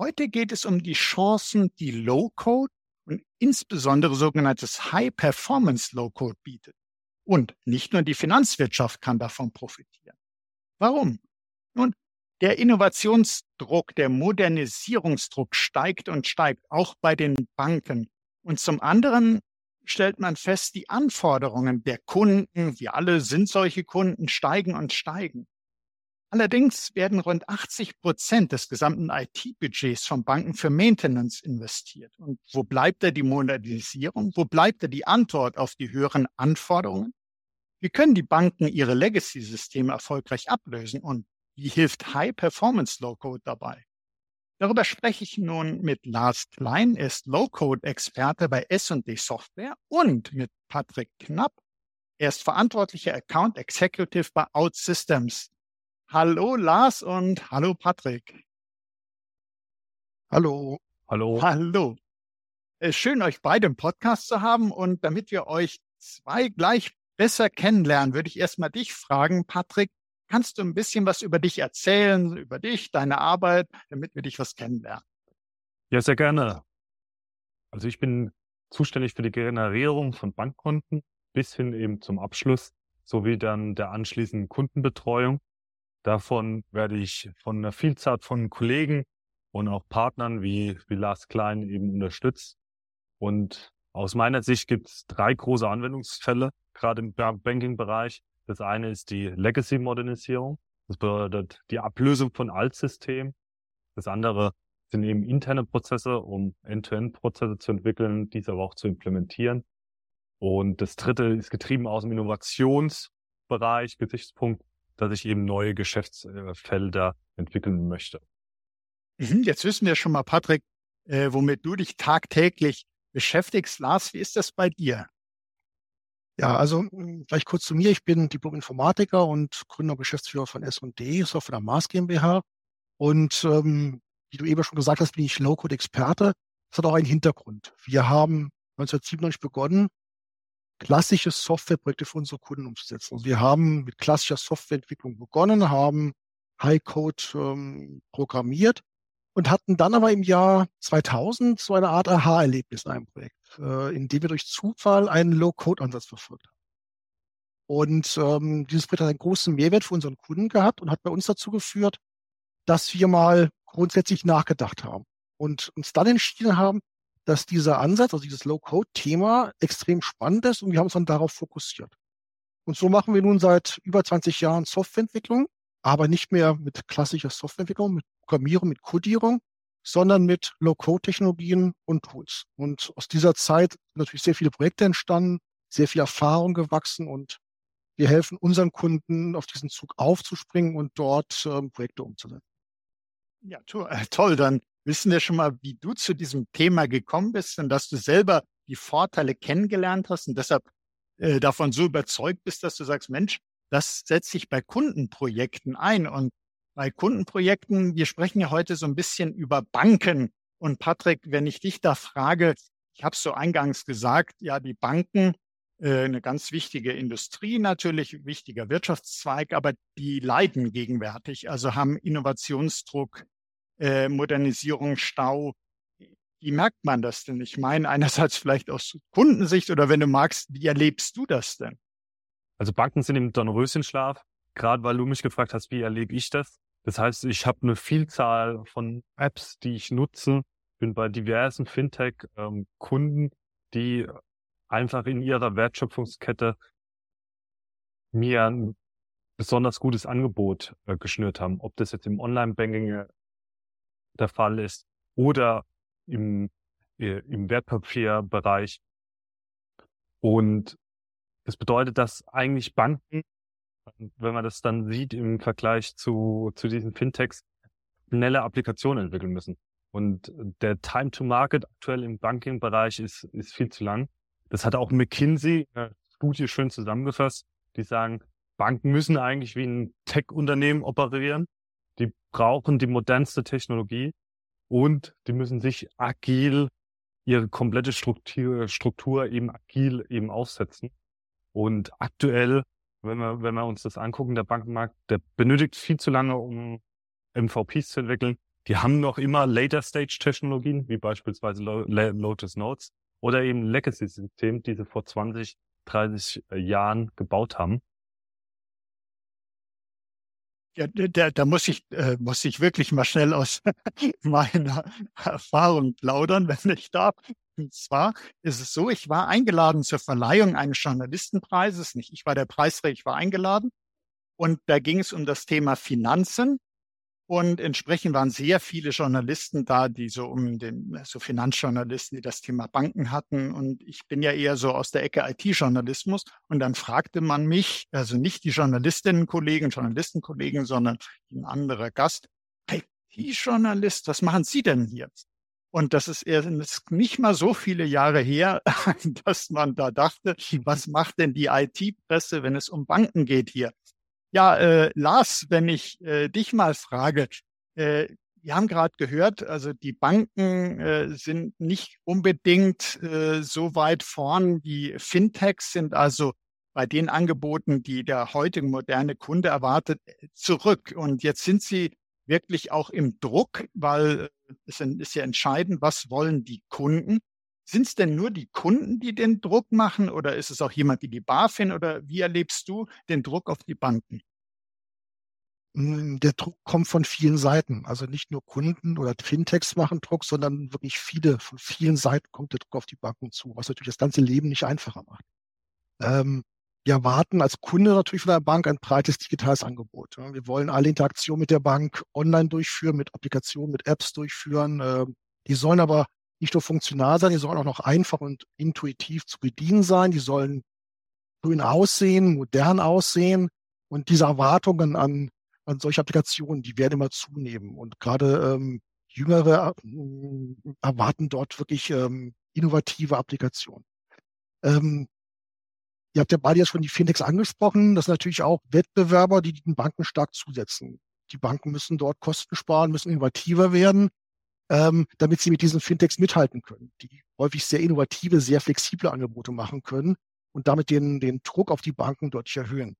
Heute geht es um die Chancen, die Low-Code und insbesondere sogenanntes High-Performance Low-Code bietet. Und nicht nur die Finanzwirtschaft kann davon profitieren. Warum? Nun, der Innovationsdruck, der Modernisierungsdruck steigt und steigt, auch bei den Banken. Und zum anderen stellt man fest, die Anforderungen der Kunden, wir alle sind solche Kunden, steigen und steigen. Allerdings werden rund 80 Prozent des gesamten IT-Budgets von Banken für Maintenance investiert. Und wo bleibt da die Modernisierung? Wo bleibt da die Antwort auf die höheren Anforderungen? Wie können die Banken ihre Legacy-Systeme erfolgreich ablösen? Und wie hilft High-Performance Low-Code dabei? Darüber spreche ich nun mit Lars Klein, er ist Low-Code-Experte bei S&D Software und mit Patrick Knapp. Er ist verantwortlicher Account Executive bei OutSystems. Hallo Lars und hallo Patrick. Hallo. Hallo. Hallo. Äh, schön, euch beide im Podcast zu haben. Und damit wir euch zwei gleich besser kennenlernen, würde ich erstmal dich fragen, Patrick, kannst du ein bisschen was über dich erzählen, über dich, deine Arbeit, damit wir dich was kennenlernen? Ja, sehr gerne. Also ich bin zuständig für die Generierung von Bankkonten bis hin eben zum Abschluss sowie dann der anschließenden Kundenbetreuung. Davon werde ich von einer Vielzahl von Kollegen und auch Partnern wie, wie Lars Klein eben unterstützt. Und aus meiner Sicht gibt es drei große Anwendungsfälle, gerade im Banking-Bereich. Das eine ist die Legacy-Modernisierung. Das bedeutet die Ablösung von Altsystemen. Das andere sind eben interne Prozesse, um End-to-End-Prozesse zu entwickeln, diese aber auch zu implementieren. Und das dritte ist getrieben aus dem Innovationsbereich, Gesichtspunkt dass ich eben neue Geschäftsfelder entwickeln möchte. Mhm, jetzt wissen wir schon mal, Patrick, äh, womit du dich tagtäglich beschäftigst. Lars, wie ist das bei dir? Ja, also vielleicht kurz zu mir. Ich bin Diplom-Informatiker und Gründer und Geschäftsführer von S&D, Software Mars GmbH. Und ähm, wie du eben schon gesagt hast, bin ich Low-Code-Experte. Das hat auch einen Hintergrund. Wir haben 1997 begonnen, klassische Softwareprojekte für unsere Kunden umzusetzen. Also wir haben mit klassischer Softwareentwicklung begonnen, haben High-Code ähm, programmiert und hatten dann aber im Jahr 2000 so eine Art Aha-Erlebnis in einem Projekt, äh, in dem wir durch Zufall einen Low-Code-Ansatz verfolgt haben. Und ähm, dieses Projekt hat einen großen Mehrwert für unseren Kunden gehabt und hat bei uns dazu geführt, dass wir mal grundsätzlich nachgedacht haben und uns dann entschieden haben, dass dieser Ansatz, also dieses Low-Code-Thema extrem spannend ist und wir haben uns dann darauf fokussiert. Und so machen wir nun seit über 20 Jahren Softwareentwicklung, aber nicht mehr mit klassischer Softwareentwicklung, mit Programmierung, mit Codierung, sondern mit Low-Code-Technologien und Tools. Und aus dieser Zeit sind natürlich sehr viele Projekte entstanden, sehr viel Erfahrung gewachsen und wir helfen unseren Kunden, auf diesen Zug aufzuspringen und dort ähm, Projekte umzusetzen. Ja, toll. Dann wissen wir schon mal, wie du zu diesem Thema gekommen bist und dass du selber die Vorteile kennengelernt hast und deshalb äh, davon so überzeugt bist, dass du sagst, Mensch, das setze ich bei Kundenprojekten ein. Und bei Kundenprojekten, wir sprechen ja heute so ein bisschen über Banken. Und Patrick, wenn ich dich da frage, ich habe es so eingangs gesagt, ja, die Banken, äh, eine ganz wichtige Industrie natürlich, wichtiger Wirtschaftszweig, aber die leiden gegenwärtig, also haben Innovationsdruck, äh, Modernisierung, Stau. Wie merkt man das denn? Ich meine, einerseits vielleicht aus Kundensicht oder wenn du magst, wie erlebst du das denn? Also Banken sind im Dornröschenschlaf, gerade weil du mich gefragt hast, wie erlebe ich das? Das heißt, ich habe eine Vielzahl von Apps, die ich nutze, bin bei diversen Fintech-Kunden, ähm, die einfach in ihrer Wertschöpfungskette mir ein besonders gutes Angebot äh, geschnürt haben. Ob das jetzt im Online-Banking der Fall ist oder im, äh, im Wertpapierbereich. Und das bedeutet, dass eigentlich Banken, wenn man das dann sieht im Vergleich zu, zu diesen Fintechs, schnelle Applikationen entwickeln müssen. Und der Time to Market aktuell im Banking-Bereich ist, ist viel zu lang. Das hat auch McKinsey in einer Studie schön zusammengefasst. Die sagen, Banken müssen eigentlich wie ein Tech-Unternehmen operieren. Die brauchen die modernste Technologie und die müssen sich agil ihre komplette Struktur, Struktur eben agil eben aufsetzen. Und aktuell, wenn wir, wenn wir uns das angucken, der Bankenmarkt, der benötigt viel zu lange, um MVPs zu entwickeln. Die haben noch immer Later-Stage-Technologien, wie beispielsweise Lotus Notes oder eben Legacy-Systeme, die sie vor 20, 30 Jahren gebaut haben. Ja, da, da muss ich, äh, muss ich wirklich mal schnell aus meiner Erfahrung plaudern, wenn ich darf. Und zwar ist es so, ich war eingeladen zur Verleihung eines Journalistenpreises. Nicht ich war der Preisträger, ich war eingeladen. Und da ging es um das Thema Finanzen. Und entsprechend waren sehr viele Journalisten da, die so um den, so Finanzjournalisten, die das Thema Banken hatten. Und ich bin ja eher so aus der Ecke IT-Journalismus. Und dann fragte man mich, also nicht die Journalistinnenkollegen, Journalistenkollegen, sondern ein anderer Gast, IT-Journalist, was machen Sie denn hier? Und das ist erst nicht mal so viele Jahre her, dass man da dachte, was macht denn die IT-Presse, wenn es um Banken geht hier? Ja, äh, Lars, wenn ich äh, dich mal frage, äh, wir haben gerade gehört, also die Banken äh, sind nicht unbedingt äh, so weit vorn. Die Fintechs sind also bei den Angeboten, die der heutige moderne Kunde erwartet, zurück. Und jetzt sind sie wirklich auch im Druck, weil es ist ja entscheidend, was wollen die Kunden. Sind es denn nur die Kunden, die den Druck machen oder ist es auch jemand wie die BaFin oder wie erlebst du den Druck auf die Banken? Hm, der Druck kommt von vielen Seiten. Also nicht nur Kunden oder Fintechs machen Druck, sondern wirklich viele, von vielen Seiten kommt der Druck auf die Banken zu, was natürlich das ganze Leben nicht einfacher macht. Ähm, wir erwarten als Kunde natürlich von der Bank ein breites digitales Angebot. Wir wollen alle Interaktionen mit der Bank online durchführen, mit Applikationen, mit Apps durchführen. Ähm, die sollen aber nicht nur funktional sein, die sollen auch noch einfach und intuitiv zu bedienen sein. Die sollen grün aussehen, modern aussehen. Und diese Erwartungen an, an solche Applikationen, die werden immer zunehmen. Und gerade ähm, Jüngere äh, erwarten dort wirklich ähm, innovative Applikationen. Ähm, ihr habt ja beide jetzt schon die Fintechs angesprochen. Das sind natürlich auch Wettbewerber, die den Banken stark zusetzen. Die Banken müssen dort Kosten sparen, müssen innovativer werden ähm, damit sie mit diesen Fintechs mithalten können, die häufig sehr innovative, sehr flexible Angebote machen können und damit den, den Druck auf die Banken deutlich erhöhen.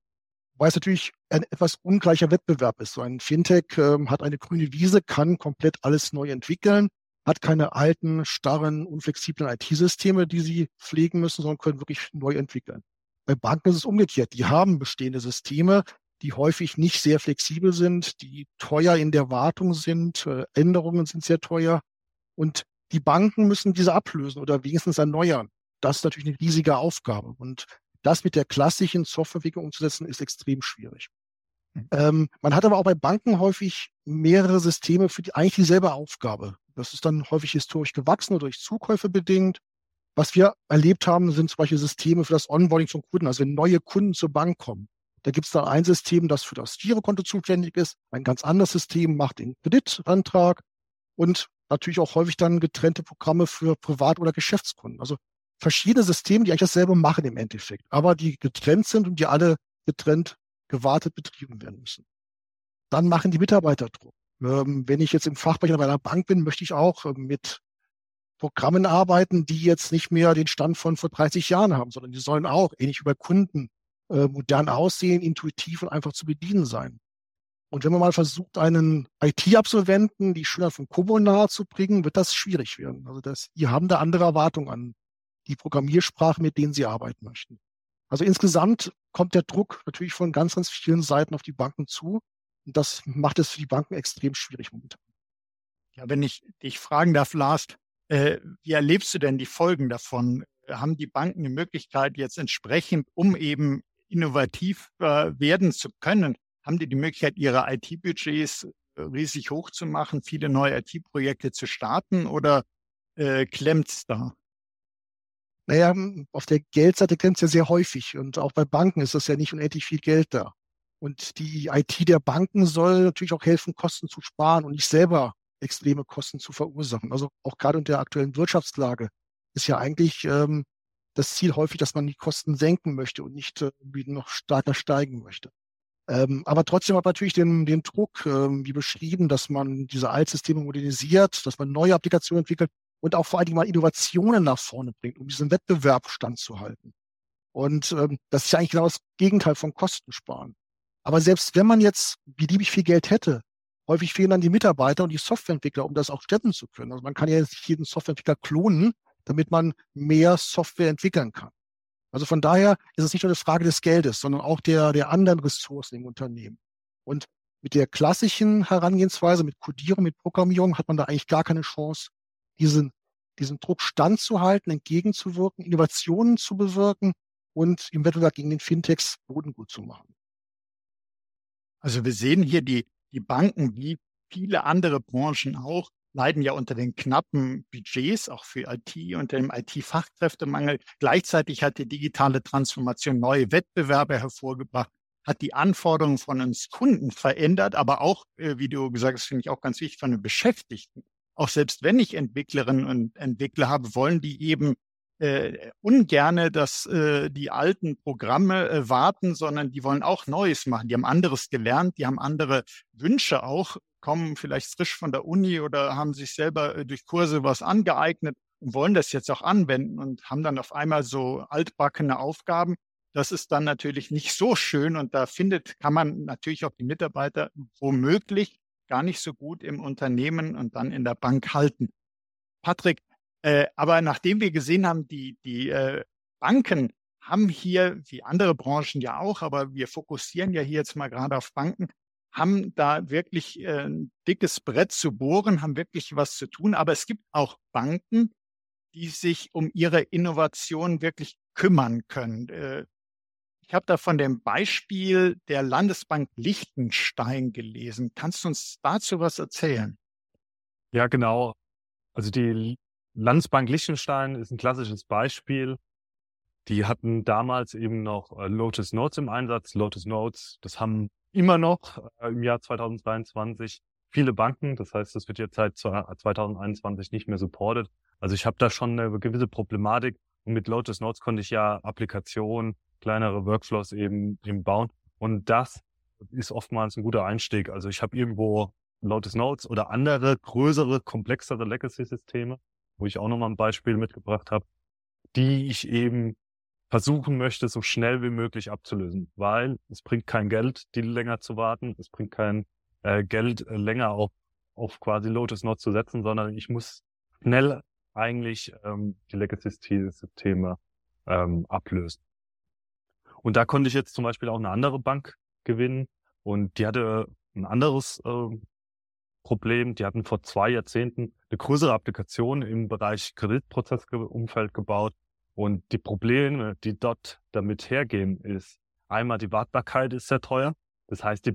Weil es natürlich ein etwas ungleicher Wettbewerb ist. So ein Fintech ähm, hat eine grüne Wiese, kann komplett alles neu entwickeln, hat keine alten, starren, unflexiblen IT-Systeme, die sie pflegen müssen, sondern können wirklich neu entwickeln. Bei Banken ist es umgekehrt. Die haben bestehende Systeme, die häufig nicht sehr flexibel sind, die teuer in der Wartung sind, äh, Änderungen sind sehr teuer und die Banken müssen diese ablösen oder wenigstens erneuern. Das ist natürlich eine riesige Aufgabe und das mit der klassischen Softwareentwicklung umzusetzen, ist extrem schwierig. Mhm. Ähm, man hat aber auch bei Banken häufig mehrere Systeme für die, eigentlich dieselbe Aufgabe. Das ist dann häufig historisch gewachsen oder durch Zukäufe bedingt. Was wir erlebt haben, sind zum Beispiel Systeme für das Onboarding von Kunden. Also wenn neue Kunden zur Bank kommen, da gibt es dann ein System, das für das Girokonto zuständig ist. Ein ganz anderes System macht den Kreditantrag und natürlich auch häufig dann getrennte Programme für Privat- oder Geschäftskunden. Also verschiedene Systeme, die eigentlich dasselbe machen im Endeffekt, aber die getrennt sind und die alle getrennt gewartet betrieben werden müssen. Dann machen die Mitarbeiter Druck. Ähm, wenn ich jetzt im Fachbereich bei einer Bank bin, möchte ich auch ähm, mit Programmen arbeiten, die jetzt nicht mehr den Stand von vor 30 Jahren haben, sondern die sollen auch ähnlich über Kunden äh, modern aussehen, intuitiv und einfach zu bedienen sein. Und wenn man mal versucht, einen IT-Absolventen die Schüler von Kobo nahe zu bringen, wird das schwierig werden. Also das, die haben da andere Erwartungen an die Programmiersprache, mit denen sie arbeiten möchten. Also insgesamt kommt der Druck natürlich von ganz, ganz vielen Seiten auf die Banken zu. Und das macht es für die Banken extrem schwierig momentan. Ja, wenn ich dich fragen darf, Lars, äh, wie erlebst du denn die Folgen davon? Haben die Banken die Möglichkeit jetzt entsprechend, um eben innovativ äh, werden zu können, haben die die Möglichkeit, ihre IT-Budgets äh, riesig hoch zu machen, viele neue IT-Projekte zu starten oder äh, klemmt's da? Naja, auf der Geldseite klemmt es ja sehr häufig und auch bei Banken ist das ja nicht unendlich viel Geld da. Und die IT der Banken soll natürlich auch helfen, Kosten zu sparen und nicht selber extreme Kosten zu verursachen. Also auch gerade in der aktuellen Wirtschaftslage ist ja eigentlich ähm, das Ziel häufig, dass man die Kosten senken möchte und nicht äh, noch stärker steigen möchte. Ähm, aber trotzdem hat man natürlich den, den Druck, ähm, wie beschrieben, dass man diese Altsysteme modernisiert, dass man neue Applikationen entwickelt und auch vor allen Dingen mal Innovationen nach vorne bringt, um diesen Wettbewerb standzuhalten. Und ähm, das ist ja eigentlich genau das Gegenteil von Kosten sparen. Aber selbst wenn man jetzt beliebig viel Geld hätte, häufig fehlen dann die Mitarbeiter und die Softwareentwickler, um das auch stemmen zu können. Also man kann ja jetzt nicht jeden Softwareentwickler klonen, damit man mehr Software entwickeln kann. Also von daher ist es nicht nur eine Frage des Geldes, sondern auch der, der anderen Ressourcen im Unternehmen. Und mit der klassischen Herangehensweise, mit Codierung, mit Programmierung, hat man da eigentlich gar keine Chance, diesen, diesen Druck standzuhalten, entgegenzuwirken, Innovationen zu bewirken und im Wettbewerb gegen den Fintechs Boden gut zu machen. Also wir sehen hier die, die Banken wie viele andere Branchen auch, leiden ja unter den knappen Budgets, auch für IT, unter dem IT-Fachkräftemangel. Gleichzeitig hat die digitale Transformation neue Wettbewerbe hervorgebracht, hat die Anforderungen von uns Kunden verändert, aber auch, äh, wie du gesagt hast, finde ich auch ganz wichtig, von den Beschäftigten. Auch selbst wenn ich Entwicklerinnen und Entwickler habe, wollen die eben äh, ungerne, dass äh, die alten Programme äh, warten, sondern die wollen auch Neues machen. Die haben anderes gelernt, die haben andere Wünsche auch, kommen vielleicht frisch von der Uni oder haben sich selber äh, durch Kurse was angeeignet und wollen das jetzt auch anwenden und haben dann auf einmal so altbackene Aufgaben. Das ist dann natürlich nicht so schön und da findet, kann man natürlich auch die Mitarbeiter womöglich gar nicht so gut im Unternehmen und dann in der Bank halten. Patrick, äh, aber nachdem wir gesehen haben, die, die äh, Banken haben hier, wie andere Branchen ja auch, aber wir fokussieren ja hier jetzt mal gerade auf Banken, haben da wirklich äh, ein dickes Brett zu bohren, haben wirklich was zu tun. Aber es gibt auch Banken, die sich um ihre Innovation wirklich kümmern können. Äh, ich habe da von dem Beispiel der Landesbank Liechtenstein gelesen. Kannst du uns dazu was erzählen? Ja, genau. Also die Landesbank Liechtenstein ist ein klassisches Beispiel. Die hatten damals eben noch äh, Lotus Notes im Einsatz. Lotus Notes, das haben immer noch äh, im Jahr 2023 viele Banken. Das heißt, das wird jetzt seit 2021 nicht mehr supported. Also ich habe da schon eine gewisse Problematik. Und mit Lotus Notes konnte ich ja Applikationen, kleinere Workflows eben, eben bauen. Und das ist oftmals ein guter Einstieg. Also ich habe irgendwo Lotus Notes oder andere größere, komplexere Legacy-Systeme wo ich auch nochmal ein Beispiel mitgebracht habe, die ich eben versuchen möchte, so schnell wie möglich abzulösen, weil es bringt kein Geld, die länger zu warten, es bringt kein äh, Geld äh, länger auf, auf quasi Lotus Notes zu setzen, sondern ich muss schnell eigentlich ähm, die Legacy-Systeme ähm, ablösen. Und da konnte ich jetzt zum Beispiel auch eine andere Bank gewinnen und die hatte ein anderes äh, Problem. Die hatten vor zwei Jahrzehnten eine größere Applikation im Bereich Kreditprozessumfeld gebaut. Und die Probleme, die dort damit hergehen, ist einmal die Wartbarkeit ist sehr teuer. Das heißt, die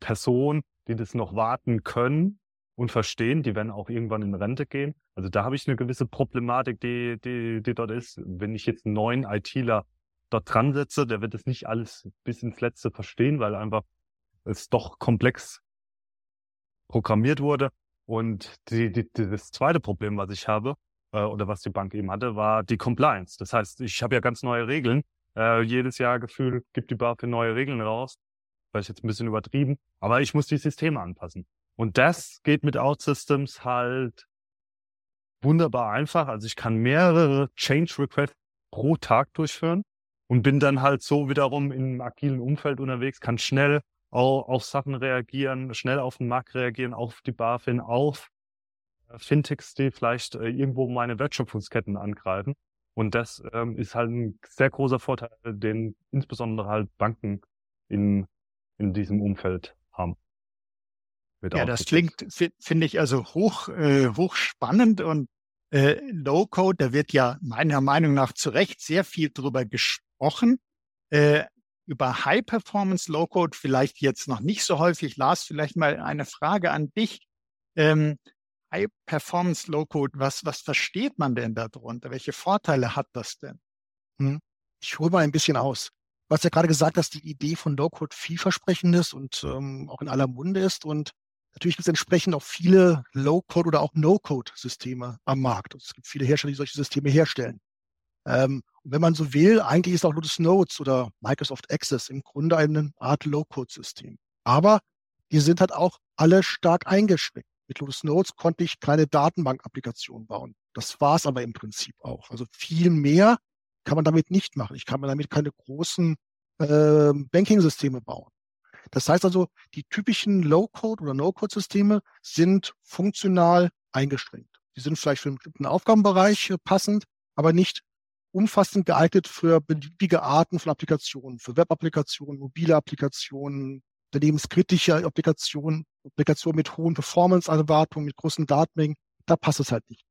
Personen, die das noch warten können und verstehen, die werden auch irgendwann in Rente gehen. Also da habe ich eine gewisse Problematik, die, die, die dort ist. Wenn ich jetzt einen neuen ITler dort dran setze, der wird es nicht alles bis ins Letzte verstehen, weil einfach es doch komplex programmiert wurde. Und die, die, das zweite Problem, was ich habe, äh, oder was die Bank eben hatte, war die Compliance. Das heißt, ich habe ja ganz neue Regeln. Äh, jedes Jahr gefühlt gibt die BaFin neue Regeln raus. Vielleicht jetzt ein bisschen übertrieben, aber ich muss die Systeme anpassen. Und das geht mit OutSystems halt wunderbar einfach. Also ich kann mehrere Change Requests pro Tag durchführen und bin dann halt so wiederum in einem agilen Umfeld unterwegs, kann schnell auf Sachen reagieren, schnell auf den Markt reagieren, auf die BaFin, auf Fintechs, die vielleicht äh, irgendwo meine Wertschöpfungsketten angreifen. Und das ähm, ist halt ein sehr großer Vorteil, den insbesondere halt Banken in, in diesem Umfeld haben. Ja, das klingt, finde ich, also hoch, äh, hoch spannend und äh, Low-Code, da wird ja meiner Meinung nach zu Recht sehr viel drüber gesprochen. Äh, über High Performance Low Code vielleicht jetzt noch nicht so häufig. Lars, vielleicht mal eine Frage an dich. Ähm, High Performance Low Code, was, was versteht man denn darunter? Welche Vorteile hat das denn? Hm. Ich hole mal ein bisschen aus. Du hast ja gerade gesagt, dass die Idee von Low Code vielversprechend ist und ähm, auch in aller Munde ist. Und Natürlich gibt es entsprechend auch viele Low-Code oder auch No-Code-Systeme am Markt. Es gibt viele Hersteller, die solche Systeme herstellen. Ähm, und wenn man so will, eigentlich ist auch Lotus Notes oder Microsoft Access im Grunde eine Art Low-Code-System. Aber die sind halt auch alle stark eingeschränkt. Mit Lotus Notes konnte ich keine Datenbank-Applikation bauen. Das war es aber im Prinzip auch. Also viel mehr kann man damit nicht machen. Ich kann mir damit keine großen äh, Banking-Systeme bauen. Das heißt also, die typischen Low-Code- oder No-Code-Systeme sind funktional eingeschränkt. Die sind vielleicht für einen bestimmten Aufgabenbereich passend, aber nicht umfassend geeignet für beliebige Arten von Applikationen, für Web-Applikationen, mobile Applikationen, unternehmenskritische Applikationen, Applikationen mit hohen Performance-Erwartungen, mit großen Datenmengen. Da passt es halt nicht.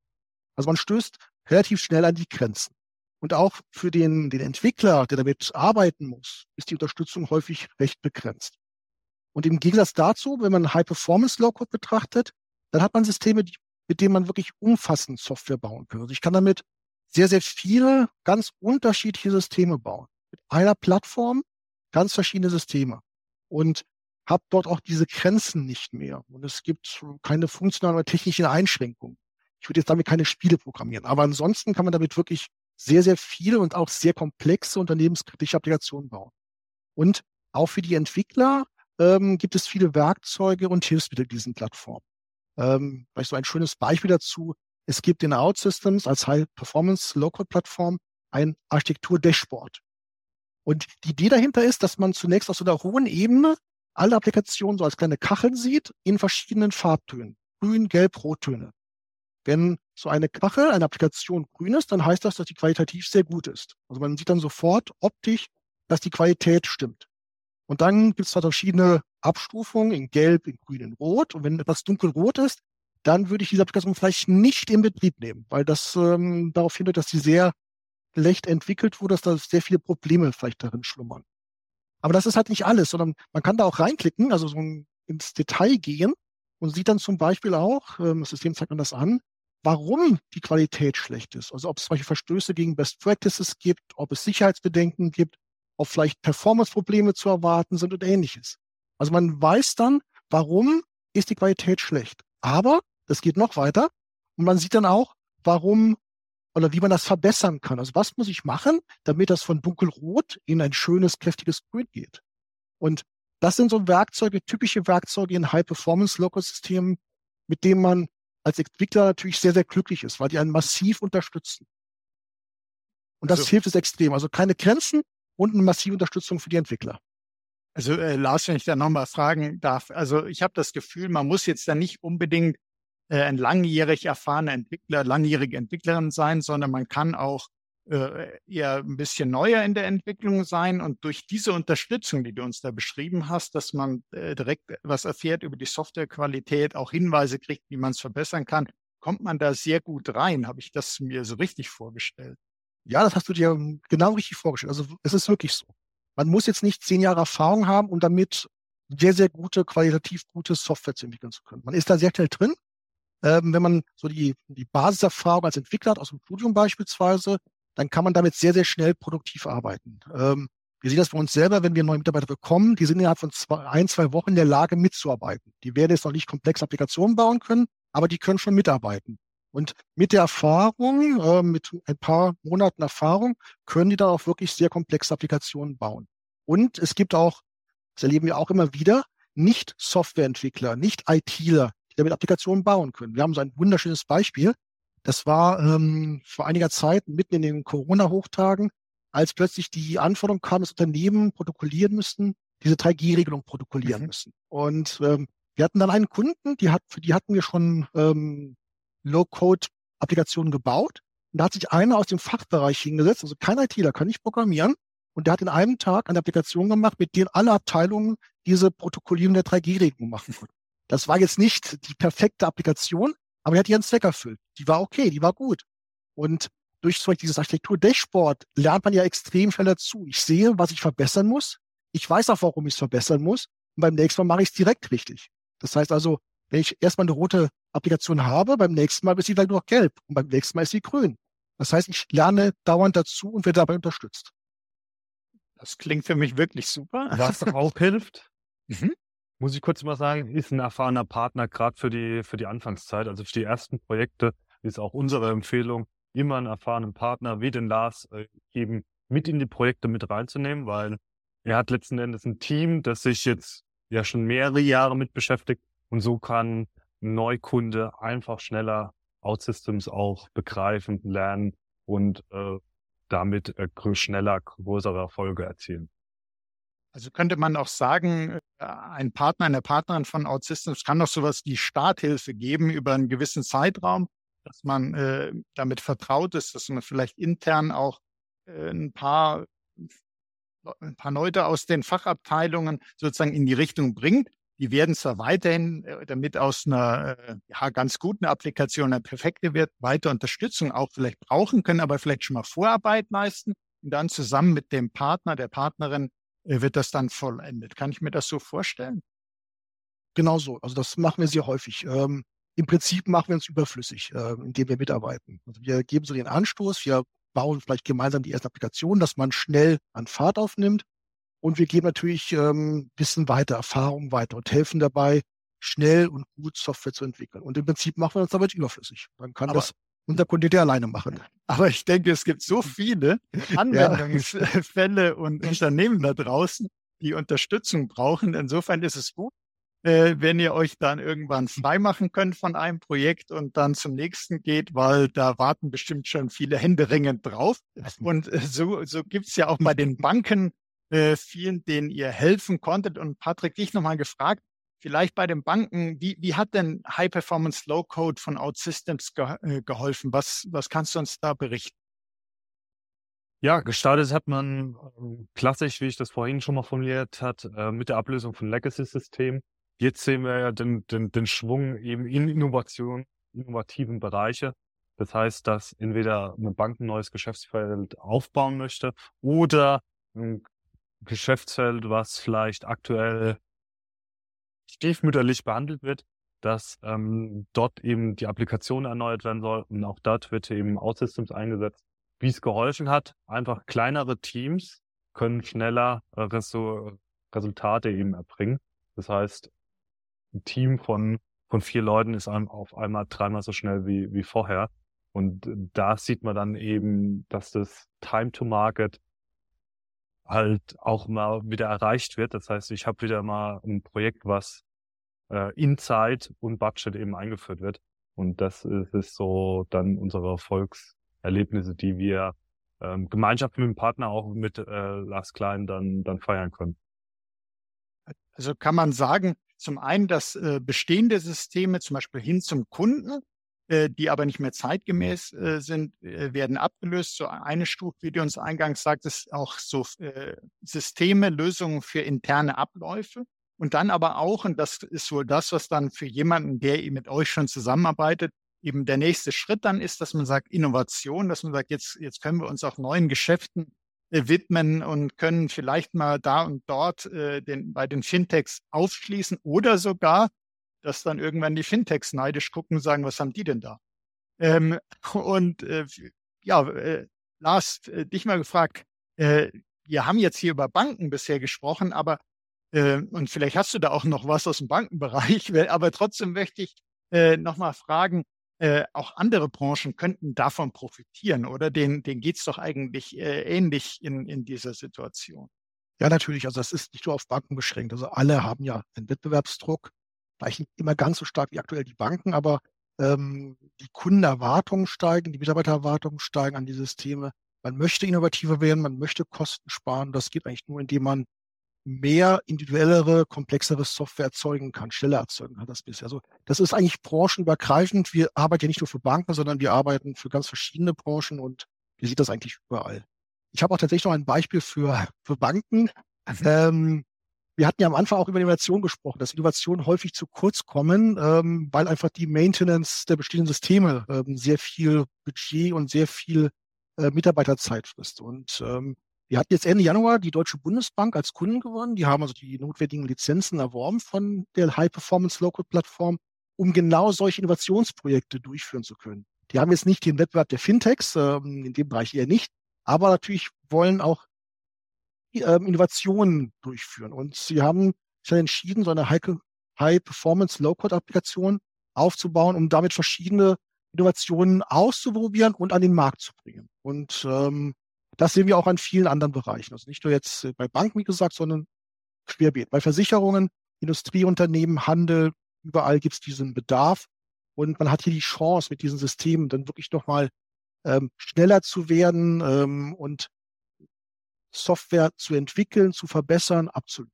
Also man stößt relativ schnell an die Grenzen. Und auch für den, den Entwickler, der damit arbeiten muss, ist die Unterstützung häufig recht begrenzt. Und im Gegensatz dazu, wenn man High-Performance Low-Code betrachtet, dann hat man Systeme, die, mit denen man wirklich umfassend Software bauen kann. Also ich kann damit sehr, sehr viele ganz unterschiedliche Systeme bauen. Mit einer Plattform ganz verschiedene Systeme. Und habe dort auch diese Grenzen nicht mehr. Und es gibt keine funktionalen oder technischen Einschränkungen. Ich würde jetzt damit keine Spiele programmieren. Aber ansonsten kann man damit wirklich sehr, sehr viele und auch sehr komplexe unternehmenskritische Applikationen bauen. Und auch für die Entwickler ähm, gibt es viele Werkzeuge und Hilfsmittel diesen Plattformen. Ähm, vielleicht so ein schönes Beispiel dazu. Es gibt in OutSystems als High-Performance Local-Plattform ein Architektur-Dashboard. Und die Idee dahinter ist, dass man zunächst auf so einer hohen Ebene alle Applikationen so als kleine Kacheln sieht in verschiedenen Farbtönen. Grün, Gelb, Rottöne. Wenn so eine Kachel, eine Applikation grün ist, dann heißt das, dass die qualitativ sehr gut ist. Also man sieht dann sofort optisch, dass die Qualität stimmt. Und dann gibt es da verschiedene Abstufungen in Gelb, in Grün, in Rot. Und wenn etwas dunkelrot ist, dann würde ich diese Applikation vielleicht nicht in Betrieb nehmen, weil das ähm, darauf hindeutet, dass sie sehr schlecht entwickelt wurde, dass da sehr viele Probleme vielleicht darin schlummern. Aber das ist halt nicht alles, sondern man kann da auch reinklicken, also so ins Detail gehen und sieht dann zum Beispiel auch, ähm, das System zeigt man das an, warum die Qualität schlecht ist. Also ob es solche Verstöße gegen Best Practices gibt, ob es Sicherheitsbedenken gibt, ob vielleicht Performance-Probleme zu erwarten sind und ähnliches. Also man weiß dann, warum ist die Qualität schlecht. Aber das geht noch weiter und man sieht dann auch, warum oder wie man das verbessern kann. Also was muss ich machen, damit das von dunkelrot in ein schönes, kräftiges Grün geht? Und das sind so Werkzeuge, typische Werkzeuge in High-Performance-Local-Systemen, mit denen man als Entwickler natürlich sehr, sehr glücklich ist, weil die einen massiv unterstützen. Und das also, hilft es extrem. Also keine Grenzen und eine massive Unterstützung für die Entwickler. Also äh, Lars, wenn ich da nochmal fragen darf, also ich habe das Gefühl, man muss jetzt da nicht unbedingt äh, ein langjährig erfahrener Entwickler, langjährige Entwicklerin sein, sondern man kann auch äh, eher ein bisschen neuer in der Entwicklung sein und durch diese Unterstützung, die du uns da beschrieben hast, dass man äh, direkt was erfährt über die Softwarequalität, auch Hinweise kriegt, wie man es verbessern kann, kommt man da sehr gut rein. Habe ich das mir so richtig vorgestellt? Ja, das hast du dir genau richtig vorgestellt. Also es ist wirklich so. Man muss jetzt nicht zehn Jahre Erfahrung haben, um damit sehr, sehr gute, qualitativ gute Software zu entwickeln zu können. Man ist da sehr schnell drin ähm, wenn man so die, die Basiserfahrung als Entwickler hat, aus dem Studium beispielsweise, dann kann man damit sehr, sehr schnell produktiv arbeiten. Ähm, wir sehen das bei uns selber, wenn wir neue Mitarbeiter bekommen, die sind innerhalb von zwei, ein, zwei Wochen in der Lage mitzuarbeiten. Die werden jetzt noch nicht komplexe Applikationen bauen können, aber die können schon mitarbeiten. Und mit der Erfahrung, äh, mit ein paar Monaten Erfahrung, können die dann auch wirklich sehr komplexe Applikationen bauen. Und es gibt auch, das erleben wir auch immer wieder, nicht Softwareentwickler, nicht ITler, damit Applikationen bauen können. Wir haben so ein wunderschönes Beispiel. Das war ähm, vor einiger Zeit, mitten in den Corona-Hochtagen, als plötzlich die Anforderung kam, dass Unternehmen protokollieren müssten, diese 3G-Regelung protokollieren mhm. müssen. Und ähm, wir hatten dann einen Kunden, die hat, für die hatten wir schon ähm, Low-Code-Applikationen gebaut. Und da hat sich einer aus dem Fachbereich hingesetzt, also kein ITler, kann nicht programmieren. Und der hat in einem Tag eine Applikation gemacht, mit denen alle Abteilungen diese Protokollierung der 3G-Regelung machen konnten. Das war jetzt nicht die perfekte Applikation, aber die hat ihren Zweck erfüllt. Die war okay, die war gut. Und durch zum Beispiel dieses Architektur-Dashboard lernt man ja extrem schnell dazu. Ich sehe, was ich verbessern muss. Ich weiß auch, warum ich es verbessern muss. Und beim nächsten Mal mache ich es direkt richtig. Das heißt also, wenn ich erstmal eine rote Applikation habe, beim nächsten Mal ist sie vielleicht nur noch gelb und beim nächsten Mal ist sie grün. Das heißt, ich lerne dauernd dazu und werde dabei unterstützt. Das klingt für mich wirklich super. Was auch hilft, mhm muss ich kurz mal sagen, ist ein erfahrener Partner gerade für die, für die Anfangszeit. Also für die ersten Projekte ist auch unsere Empfehlung, immer einen erfahrenen Partner wie den Lars äh, eben mit in die Projekte mit reinzunehmen, weil er hat letzten Endes ein Team, das sich jetzt ja schon mehrere Jahre mit beschäftigt und so kann ein Neukunde einfach schneller OutSystems auch begreifen, lernen und äh, damit äh, schneller größere Erfolge erzielen. Also könnte man auch sagen, ein Partner, eine Partnerin von OutSystems kann doch sowas wie Starthilfe geben über einen gewissen Zeitraum, dass man äh, damit vertraut ist, dass man vielleicht intern auch äh, ein paar ein paar Leute aus den Fachabteilungen sozusagen in die Richtung bringt. Die werden zwar weiterhin, äh, damit aus einer äh, ja, ganz guten Applikation eine perfekte wird, weiter Unterstützung auch vielleicht brauchen können, aber vielleicht schon mal Vorarbeit leisten und dann zusammen mit dem Partner, der Partnerin wird das dann vollendet. Kann ich mir das so vorstellen? Genau so. Also das machen wir sehr häufig. Ähm, Im Prinzip machen wir uns überflüssig, äh, indem wir mitarbeiten. Also wir geben so den Anstoß, wir bauen vielleicht gemeinsam die erste Applikation, dass man schnell an Fahrt aufnimmt. Und wir geben natürlich ähm, Wissen weiter, Erfahrung weiter und helfen dabei, schnell und gut Software zu entwickeln. Und im Prinzip machen wir uns damit überflüssig. Dann kann aber, das unser Kunde der alleine machen. Aber ich denke, es gibt so viele Anwendungsfälle und Unternehmen da draußen, die Unterstützung brauchen. Insofern ist es gut, äh, wenn ihr euch dann irgendwann freimachen könnt von einem Projekt und dann zum nächsten geht, weil da warten bestimmt schon viele Hände ringend drauf. Und äh, so, so gibt's ja auch bei den Banken äh, vielen, denen ihr helfen konntet. Und Patrick, dich nochmal gefragt, vielleicht bei den Banken, wie, wie hat denn High Performance Low Code von OutSystems ge äh, geholfen? Was, was kannst du uns da berichten? Ja, gestartet hat man ähm, klassisch, wie ich das vorhin schon mal formuliert hat, äh, mit der Ablösung von Legacy-Systemen. Jetzt sehen wir ja den, den, den Schwung eben in Innovation, innovativen Bereiche. Das heißt, dass entweder eine Bank ein neues Geschäftsfeld aufbauen möchte oder ein Geschäftsfeld, was vielleicht aktuell stiefmütterlich behandelt wird, dass ähm, dort eben die Applikation erneuert werden soll und auch dort wird eben OutSystems eingesetzt. Wie es geholfen hat, einfach kleinere Teams können schneller äh, Resultate eben erbringen. Das heißt, ein Team von, von vier Leuten ist auf einmal dreimal so schnell wie, wie vorher. Und da sieht man dann eben, dass das Time to Market halt auch mal wieder erreicht wird. Das heißt, ich habe wieder mal ein Projekt, was äh, in Zeit und Budget eben eingeführt wird. Und das ist, ist so dann unsere Erfolgserlebnisse, die wir ähm, Gemeinschaft mit dem Partner auch mit äh, Lars Klein dann, dann feiern können. Also kann man sagen, zum einen, dass äh, bestehende Systeme, zum Beispiel hin zum Kunden, die aber nicht mehr zeitgemäß äh, sind, äh, werden abgelöst. So eine Stufe, wie du uns eingangs sagtest, auch so äh, Systeme, Lösungen für interne Abläufe. Und dann aber auch, und das ist wohl das, was dann für jemanden, der mit euch schon zusammenarbeitet, eben der nächste Schritt dann ist, dass man sagt Innovation, dass man sagt, jetzt, jetzt können wir uns auch neuen Geschäften äh, widmen und können vielleicht mal da und dort äh, den, bei den Fintechs aufschließen oder sogar, dass dann irgendwann die Fintechs neidisch gucken und sagen, was haben die denn da? Ähm, und äh, ja, äh, Lars, äh, dich mal gefragt, äh, wir haben jetzt hier über Banken bisher gesprochen, aber äh, und vielleicht hast du da auch noch was aus dem Bankenbereich, aber trotzdem möchte ich äh, nochmal fragen, äh, auch andere Branchen könnten davon profitieren, oder? Den, denen geht's doch eigentlich äh, ähnlich in, in dieser Situation. Ja, natürlich. Also das ist nicht nur auf Banken beschränkt. Also alle haben ja einen Wettbewerbsdruck, vielleicht nicht immer ganz so stark wie aktuell die Banken, aber ähm, die Kundenerwartungen steigen, die Mitarbeitererwartungen steigen an die Systeme. Man möchte innovativer werden, man möchte Kosten sparen. Das geht eigentlich nur, indem man mehr individuellere, komplexere Software erzeugen kann, schneller erzeugen kann das bisher. Also das ist eigentlich branchenübergreifend. Wir arbeiten ja nicht nur für Banken, sondern wir arbeiten für ganz verschiedene Branchen und wir sieht das eigentlich überall. Ich habe auch tatsächlich noch ein Beispiel für, für Banken. Mhm. Ähm, wir hatten ja am Anfang auch über Innovation gesprochen, dass Innovationen häufig zu kurz kommen, ähm, weil einfach die Maintenance der bestehenden Systeme ähm, sehr viel Budget und sehr viel äh, Mitarbeiterzeit frisst. Und ähm, wir hatten jetzt Ende Januar die Deutsche Bundesbank als Kunden gewonnen. Die haben also die notwendigen Lizenzen erworben von der High Performance Local Plattform, um genau solche Innovationsprojekte durchführen zu können. Die haben jetzt nicht den Wettbewerb der Fintechs, ähm, in dem Bereich eher nicht, aber natürlich wollen auch ähm, Innovationen durchführen. Und sie haben sich dann entschieden, so eine High-Performance Low-Code-Applikation aufzubauen, um damit verschiedene Innovationen auszuprobieren und an den Markt zu bringen. Und ähm, das sehen wir auch an vielen anderen Bereichen. Also nicht nur jetzt bei Banken, wie gesagt, sondern querbeet. Bei Versicherungen, Industrieunternehmen, Handel, überall gibt es diesen Bedarf. Und man hat hier die Chance, mit diesen Systemen dann wirklich nochmal ähm, schneller zu werden ähm, und Software zu entwickeln, zu verbessern, absolut.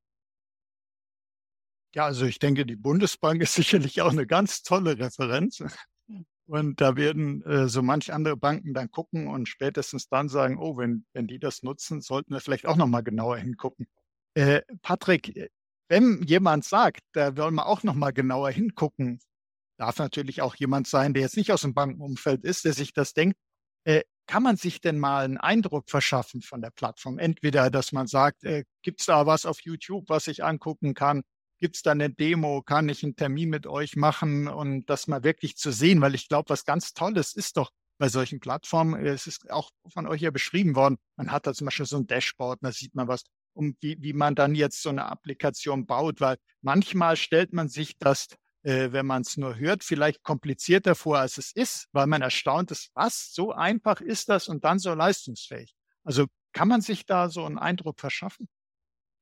Ja, also ich denke, die Bundesbank ist sicherlich auch eine ganz tolle Referenz. Und da werden äh, so manch andere Banken dann gucken und spätestens dann sagen, oh, wenn, wenn die das nutzen, sollten wir vielleicht auch nochmal genauer hingucken. Äh, Patrick, äh, wenn jemand sagt, da wollen wir auch nochmal genauer hingucken, darf natürlich auch jemand sein, der jetzt nicht aus dem Bankenumfeld ist, der sich das denkt, äh, kann man sich denn mal einen Eindruck verschaffen von der Plattform? Entweder, dass man sagt, äh, gibt es da was auf YouTube, was ich angucken kann? Gibt es da eine Demo? Kann ich einen Termin mit euch machen und das mal wirklich zu sehen? Weil ich glaube, was ganz Tolles ist doch bei solchen Plattformen, äh, es ist auch von euch ja beschrieben worden, man hat da zum Beispiel so ein Dashboard, da sieht man was, um wie, wie man dann jetzt so eine Applikation baut, weil manchmal stellt man sich das äh, wenn man es nur hört, vielleicht komplizierter vor, als es ist, weil man erstaunt ist, was, so einfach ist das und dann so leistungsfähig. Also kann man sich da so einen Eindruck verschaffen?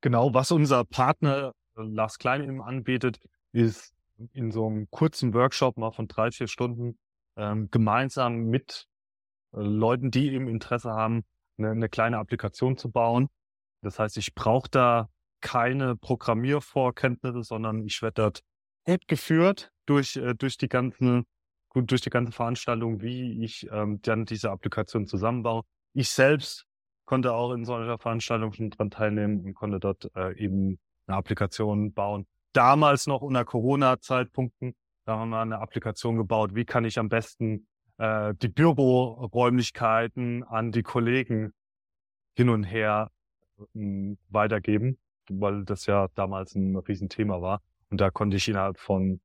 Genau, was unser Partner äh, Lars Klein eben anbietet, ist in so einem kurzen Workshop mal von drei, vier Stunden ähm, gemeinsam mit äh, Leuten, die eben Interesse haben, eine, eine kleine Applikation zu bauen. Das heißt, ich brauche da keine Programmiervorkenntnisse, sondern ich werde dort gut geführt durch, äh, durch die ganzen, gut, durch die ganze Veranstaltung, wie ich ähm, dann diese Applikation zusammenbaue. Ich selbst konnte auch in solcher Veranstaltung schon dran teilnehmen und konnte dort äh, eben eine Applikation bauen. Damals noch unter Corona-Zeitpunkten, da haben wir eine Applikation gebaut. Wie kann ich am besten äh, die Büroräumlichkeiten an die Kollegen hin und her äh, weitergeben, weil das ja damals ein Riesenthema war. Und da konnte ich innerhalb von,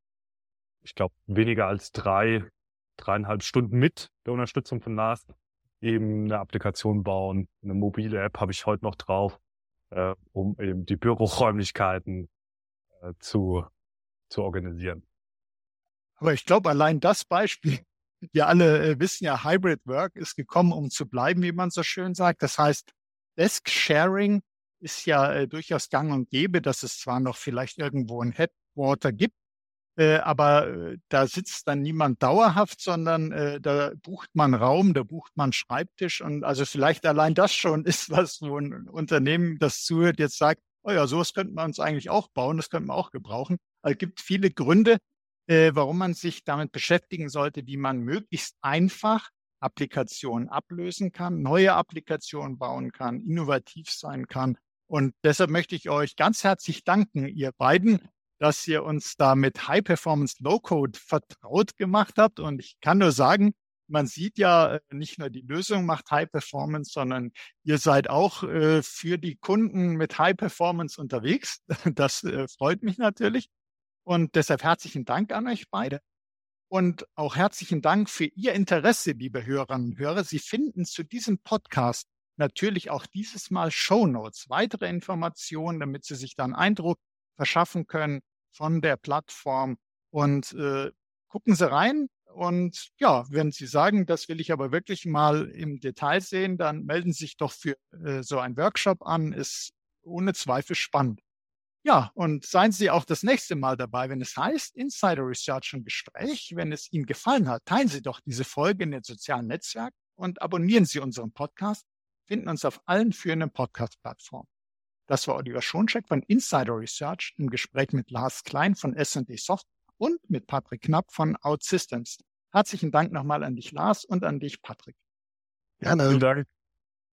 ich glaube, weniger als drei, dreieinhalb Stunden mit der Unterstützung von Lars eben eine Applikation bauen. Eine mobile App habe ich heute noch drauf, äh, um eben die Büroräumlichkeiten äh, zu, zu organisieren. Aber ich glaube, allein das Beispiel, wir alle äh, wissen ja, Hybrid Work ist gekommen, um zu bleiben, wie man so schön sagt. Das heißt, Desk Sharing ist ja äh, durchaus gang und gäbe, dass es zwar noch vielleicht irgendwo ein Headwater gibt, äh, aber äh, da sitzt dann niemand dauerhaft, sondern äh, da bucht man Raum, da bucht man Schreibtisch und also vielleicht allein das schon ist was, wo ein Unternehmen, das zuhört, jetzt sagt, oh ja, sowas könnten wir uns eigentlich auch bauen, das könnten wir auch gebrauchen. Also es gibt viele Gründe, äh, warum man sich damit beschäftigen sollte, wie man möglichst einfach Applikationen ablösen kann, neue Applikationen bauen kann, innovativ sein kann und deshalb möchte ich euch ganz herzlich danken, ihr beiden, dass ihr uns da mit High Performance Low Code vertraut gemacht habt. Und ich kann nur sagen, man sieht ja äh, nicht nur die Lösung macht High Performance, sondern ihr seid auch äh, für die Kunden mit High Performance unterwegs. Das äh, freut mich natürlich. Und deshalb herzlichen Dank an euch beide. Und auch herzlichen Dank für Ihr Interesse, liebe Hörerinnen und Hörer. Sie finden zu diesem Podcast natürlich auch dieses Mal Show Notes, weitere Informationen, damit Sie sich dann Eindruck verschaffen können von der Plattform. Und äh, gucken Sie rein. Und ja, wenn Sie sagen, das will ich aber wirklich mal im Detail sehen, dann melden Sie sich doch für äh, so ein Workshop an. Ist ohne Zweifel spannend. Ja, und seien Sie auch das nächste Mal dabei, wenn es heißt Insider Research und Gespräch. Wenn es Ihnen gefallen hat, teilen Sie doch diese Folge in den sozialen Netzwerken und abonnieren Sie unseren Podcast finden uns auf allen führenden Podcast-Plattformen. Das war Oliver Schoncheck von Insider Research im Gespräch mit Lars Klein von S&D Soft und mit Patrick Knapp von OutSystems. Herzlichen Dank nochmal an dich, Lars, und an dich, Patrick. Gerne. Vielen Dank.